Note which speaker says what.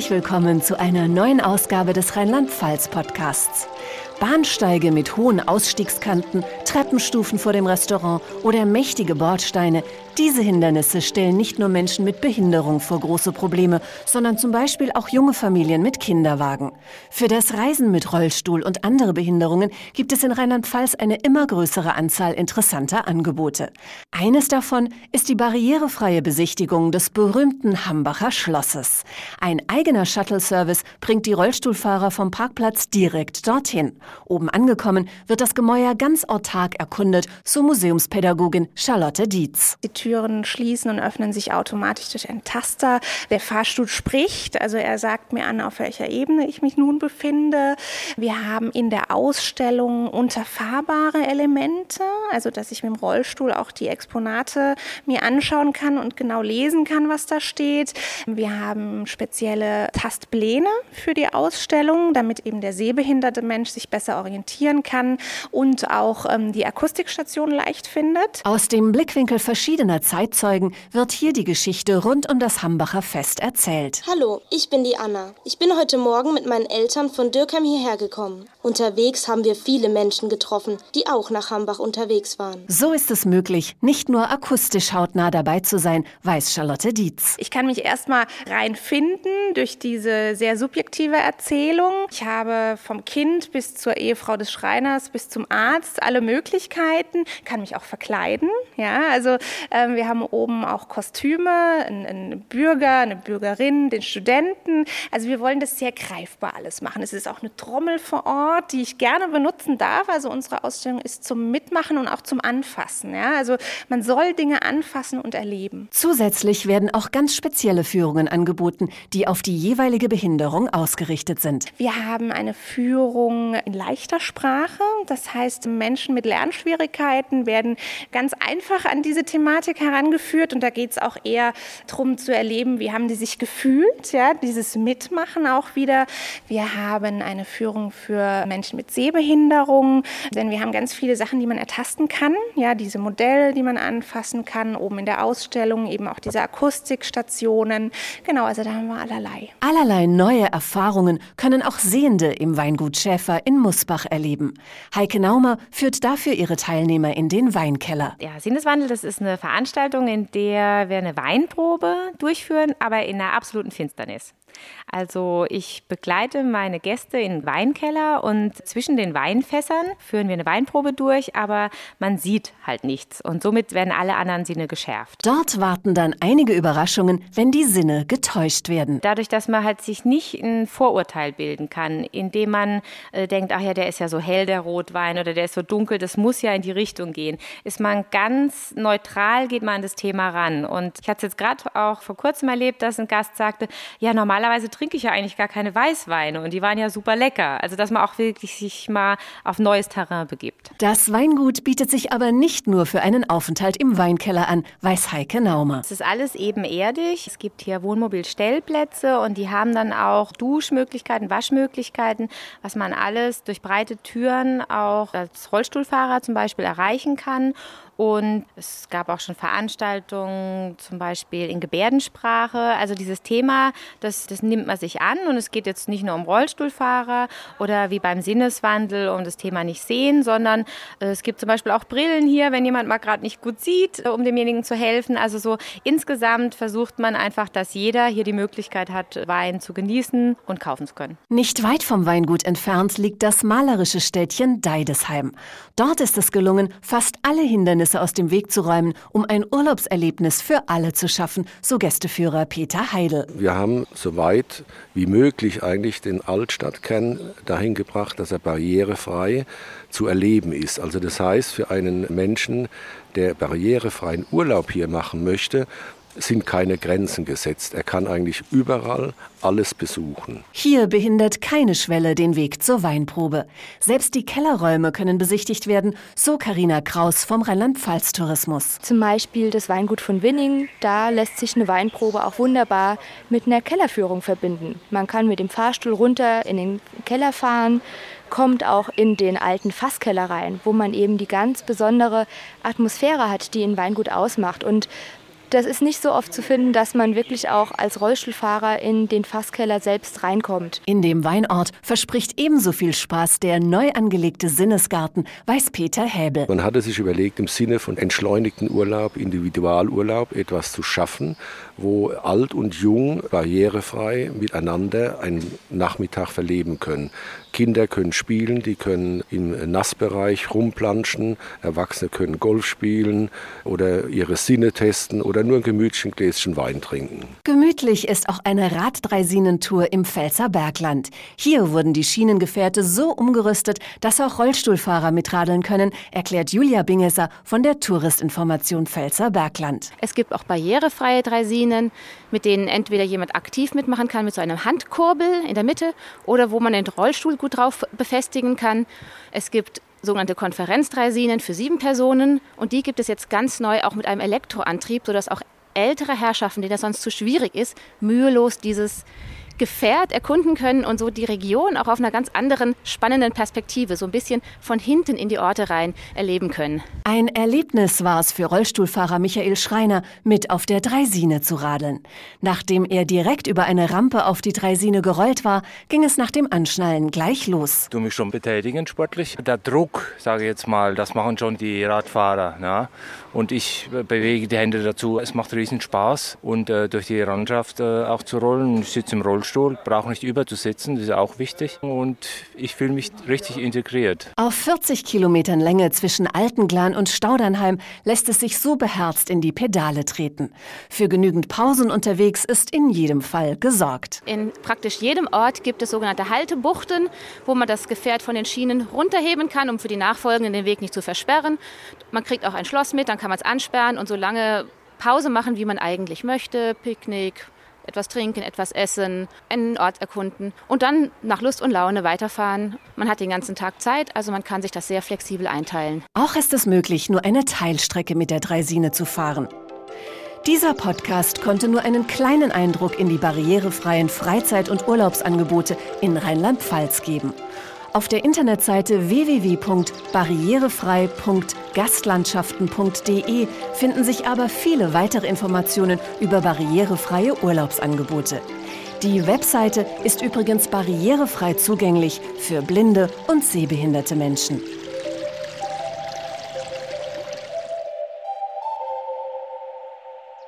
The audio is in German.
Speaker 1: Herzlich willkommen zu einer neuen Ausgabe des Rheinland-Pfalz-Podcasts. Bahnsteige mit hohen Ausstiegskanten, Treppenstufen vor dem Restaurant oder mächtige Bordsteine, diese Hindernisse stellen nicht nur Menschen mit Behinderung vor große Probleme, sondern zum Beispiel auch junge Familien mit Kinderwagen. Für das Reisen mit Rollstuhl und andere Behinderungen gibt es in Rheinland-Pfalz eine immer größere Anzahl interessanter Angebote. Eines davon ist die barrierefreie Besichtigung des berühmten Hambacher Schlosses. Ein eigener Shuttle-Service bringt die Rollstuhlfahrer vom Parkplatz direkt dorthin. Oben angekommen wird das Gemäuer ganz autark erkundet, so Museumspädagogin Charlotte Dietz.
Speaker 2: Die Türen schließen und öffnen sich automatisch durch einen Taster. Der Fahrstuhl spricht, also er sagt mir an, auf welcher Ebene ich mich nun befinde. Wir haben in der Ausstellung unterfahrbare Elemente, also dass ich mit dem Rollstuhl auch die Exponate mir anschauen kann und genau lesen kann, was da steht. Wir haben spezielle Tastpläne für die Ausstellung, damit eben der sehbehinderte Mensch sich besser orientieren kann und auch ähm, die Akustikstation leicht findet.
Speaker 1: Aus dem Blickwinkel verschiedener Zeitzeugen wird hier die Geschichte rund um das Hambacher Fest erzählt.
Speaker 3: Hallo, ich bin die Anna. Ich bin heute Morgen mit meinen Eltern von Dürkheim hierher gekommen. Unterwegs haben wir viele Menschen getroffen, die auch nach Hambach unterwegs waren.
Speaker 1: So ist es möglich, nicht nur akustisch hautnah dabei zu sein, weiß Charlotte Dietz.
Speaker 2: Ich kann mich erstmal reinfinden durch diese sehr subjektive Erzählung. Ich habe vom Kind bis zur Ehefrau des Schreiners bis zum Arzt alle Möglichkeiten, kann mich auch verkleiden. Ja, also ähm, wir haben oben auch Kostüme, einen Bürger, eine Bürgerin, den Studenten. Also wir wollen das sehr greifbar alles machen. Es ist auch eine Trommel vor Ort, die ich gerne benutzen darf. Also unsere Ausstellung ist zum Mitmachen und auch zum Anfassen. Ja, also man soll Dinge anfassen und erleben.
Speaker 1: Zusätzlich werden auch ganz spezielle Führungen angeboten, die auf die jeweilige Behinderung ausgerichtet sind.
Speaker 2: Wir haben eine Führung in leichter Sprache. Das heißt, Menschen mit Lernschwierigkeiten werden ganz einfach an diese Thematik herangeführt. Und da geht es auch eher darum zu erleben, wie haben die sich gefühlt, ja, dieses Mitmachen auch wieder. Wir haben eine Führung für Menschen mit Sehbehinderung, denn wir haben ganz viele Sachen, die man ertasten kann. Ja, diese Modelle, die man anfassen kann, oben in der Ausstellung, eben auch diese Akustikstationen. Genau, also da haben wir allerlei.
Speaker 1: Allerlei neue Erfahrungen können auch Sehende im Weingut Schäfer in Musbach erleben. Heike Naumer führt dafür ihre Teilnehmer in den Weinkeller.
Speaker 4: Ja, Sinneswandel, das ist eine Veranstaltung, in der wir eine Weinprobe durchführen, aber in einer absoluten Finsternis. Also ich begleite meine Gäste in den Weinkeller und zwischen den Weinfässern führen wir eine Weinprobe durch, aber man sieht halt nichts und somit werden alle anderen Sinne geschärft.
Speaker 1: Dort warten dann einige Überraschungen, wenn die Sinne getäuscht werden.
Speaker 4: Dadurch, dass man halt sich nicht ein Vorurteil bilden kann, indem man äh, denkt, ach ja, der ist ja so hell, der Rotwein, oder der ist so dunkel, das muss ja in die Richtung gehen, ist man ganz neutral, geht man an das Thema ran. Und ich hatte es jetzt gerade auch vor kurzem erlebt, dass ein Gast sagte, ja, normalerweise trinke ich ja eigentlich gar keine Weißweine und die waren ja super lecker. Also dass man auch wirklich sich mal auf neues Terrain begibt.
Speaker 1: Das Weingut bietet sich aber nicht nur für einen Aufenthalt im Weinkeller an, weiß Heike Naumer.
Speaker 4: Es ist alles ebenerdig. Es gibt hier Wohnmobilstellplätze und die haben dann auch Duschmöglichkeiten, Waschmöglichkeiten, was man alles durch breite Türen auch als Rollstuhlfahrer zum Beispiel erreichen kann. Und es gab auch schon Veranstaltungen, zum Beispiel in Gebärdensprache. Also dieses Thema, das, das nimmt man sich an. Und es geht jetzt nicht nur um Rollstuhlfahrer oder wie beim Sinneswandel um das Thema nicht sehen, sondern äh, es gibt zum Beispiel auch Brillen hier, wenn jemand mal gerade nicht gut sieht, äh, um demjenigen zu helfen. Also so insgesamt versucht man einfach, dass jeder hier die Möglichkeit hat, Wein zu genießen und kaufen zu können.
Speaker 1: Nicht weit vom Weingut entfernt liegt das malerische Städtchen Deidesheim. Dort ist es gelungen, fast alle Hindernisse Hindernisse aus dem Weg zu räumen, um ein Urlaubserlebnis für alle zu schaffen, so Gästeführer Peter Heidel.
Speaker 5: Wir haben so weit wie möglich eigentlich den Altstadtkern dahin gebracht, dass er barrierefrei zu erleben ist. Also das heißt, für einen Menschen, der barrierefreien Urlaub hier machen möchte, sind keine Grenzen gesetzt. Er kann eigentlich überall alles besuchen.
Speaker 1: Hier behindert keine Schwelle den Weg zur Weinprobe. Selbst die Kellerräume können besichtigt werden, so Karina Kraus vom Rheinland-Pfalz Tourismus.
Speaker 6: Zum Beispiel das Weingut von Winning. Da lässt sich eine Weinprobe auch wunderbar mit einer Kellerführung verbinden. Man kann mit dem Fahrstuhl runter in den Keller fahren kommt auch in den alten Fasskeller rein, wo man eben die ganz besondere Atmosphäre hat, die ein Weingut ausmacht. Und Das ist nicht so oft zu finden, dass man wirklich auch als Rollstuhlfahrer in den Fasskeller selbst reinkommt.
Speaker 1: In dem Weinort verspricht ebenso viel Spaß der neu angelegte Sinnesgarten, weiß Peter Häbel.
Speaker 5: Man hatte sich überlegt, im Sinne von entschleunigten Urlaub, Individualurlaub etwas zu schaffen, wo alt und jung barrierefrei miteinander einen Nachmittag verleben können. Kinder können spielen, die können im Nassbereich rumplanschen, Erwachsene können Golf spielen oder ihre Sinne testen oder nur ein gemütlichen Gläschen Wein trinken.
Speaker 1: Gemütlich ist auch eine Raddreisinentour im Pfälzer Bergland. Hier wurden die Schienengefährte so umgerüstet, dass auch Rollstuhlfahrer mitradeln können, erklärt Julia Bingesser von der Touristinformation Pfälzer Bergland.
Speaker 7: Es gibt auch barrierefreie Dreisinen, mit denen entweder jemand aktiv mitmachen kann mit so einem Handkurbel in der Mitte oder wo man den Rollstuhl gut drauf befestigen kann. Es gibt sogenannte Konferenzdreisinen für sieben Personen und die gibt es jetzt ganz neu auch mit einem Elektroantrieb, sodass auch ältere Herrschaften, denen das sonst zu schwierig ist, mühelos dieses Gefährt erkunden können und so die Region auch auf einer ganz anderen spannenden Perspektive, so ein bisschen von hinten in die Orte rein erleben können.
Speaker 1: Ein Erlebnis war es für Rollstuhlfahrer Michael Schreiner, mit auf der Dreisine zu radeln. Nachdem er direkt über eine Rampe auf die Dreisine gerollt war, ging es nach dem Anschnallen gleich los.
Speaker 8: Du mich schon betätigen sportlich. Der Druck, sage ich jetzt mal, das machen schon die Radfahrer. Ja? Und ich bewege die Hände dazu. Es macht riesen Spaß und äh, durch die Landschaft äh, auch zu rollen. Ich sitze im Rollstuhl Rollstuhl, brauche nicht überzusitzen, das ist auch wichtig. Und ich fühle mich richtig integriert.
Speaker 1: Auf 40 Kilometern Länge zwischen Altenglan und Staudernheim lässt es sich so beherzt in die Pedale treten. Für genügend Pausen unterwegs ist in jedem Fall gesorgt.
Speaker 7: In praktisch jedem Ort gibt es sogenannte Haltebuchten, wo man das Gefährt von den Schienen runterheben kann, um für die Nachfolgenden den Weg nicht zu versperren. Man kriegt auch ein Schloss mit, dann kann man es ansperren und so lange Pause machen, wie man eigentlich möchte. Picknick, etwas trinken, etwas essen, einen Ort erkunden und dann nach Lust und Laune weiterfahren. Man hat den ganzen Tag Zeit, also man kann sich das sehr flexibel einteilen.
Speaker 1: Auch ist es möglich, nur eine Teilstrecke mit der Dreisine zu fahren. Dieser Podcast konnte nur einen kleinen Eindruck in die barrierefreien Freizeit- und Urlaubsangebote in Rheinland-Pfalz geben. Auf der Internetseite www.barrierefrei.gastlandschaften.de finden sich aber viele weitere Informationen über barrierefreie Urlaubsangebote. Die Webseite ist übrigens barrierefrei zugänglich für blinde und sehbehinderte Menschen.